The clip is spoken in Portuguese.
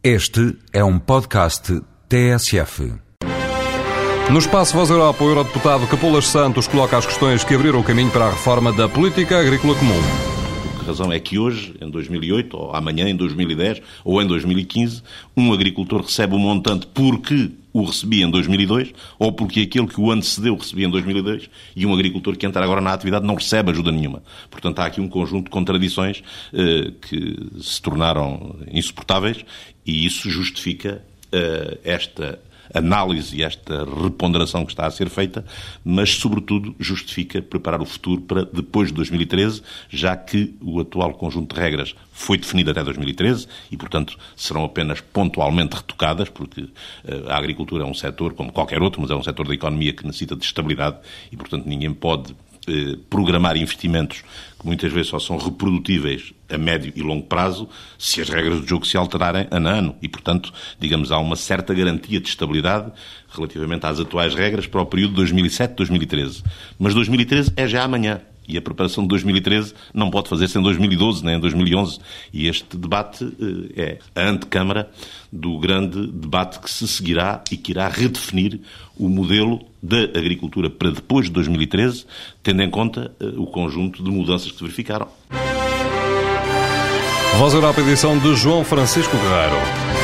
Este é um podcast TSF. No espaço Voz Europa, o eurodeputado Capolas Santos coloca as questões que abriram o caminho para a reforma da política agrícola comum. A razão é que hoje, em 2008, ou amanhã, em 2010, ou em 2015, um agricultor recebe um montante porque o recebia em 2002 ou porque aquele que o antecedeu recebia em 2002 e um agricultor que entra agora na atividade não recebe ajuda nenhuma. Portanto, há aqui um conjunto de contradições eh, que se tornaram insuportáveis e isso justifica eh, esta análise e esta reponderação que está a ser feita, mas, sobretudo, justifica preparar o futuro para depois de 2013, já que o atual conjunto de regras foi definido até 2013 e, portanto, serão apenas pontualmente retocadas, porque uh, a agricultura é um setor, como qualquer outro, mas é um setor da economia que necessita de estabilidade e, portanto, ninguém pode eh, programar investimentos que muitas vezes só são reprodutíveis a médio e longo prazo se as regras do jogo se alterarem ano a ano. E, portanto, digamos, há uma certa garantia de estabilidade relativamente às atuais regras para o período 2007-2013. Mas 2013 é já amanhã. E a preparação de 2013 não pode fazer-se em 2012 nem em 2011. E este debate eh, é a antecâmara do grande debate que se seguirá e que irá redefinir o modelo da agricultura para depois de 2013, tendo em conta eh, o conjunto de mudanças que se verificaram. Voz Europa, edição de João Francisco Guerreiro.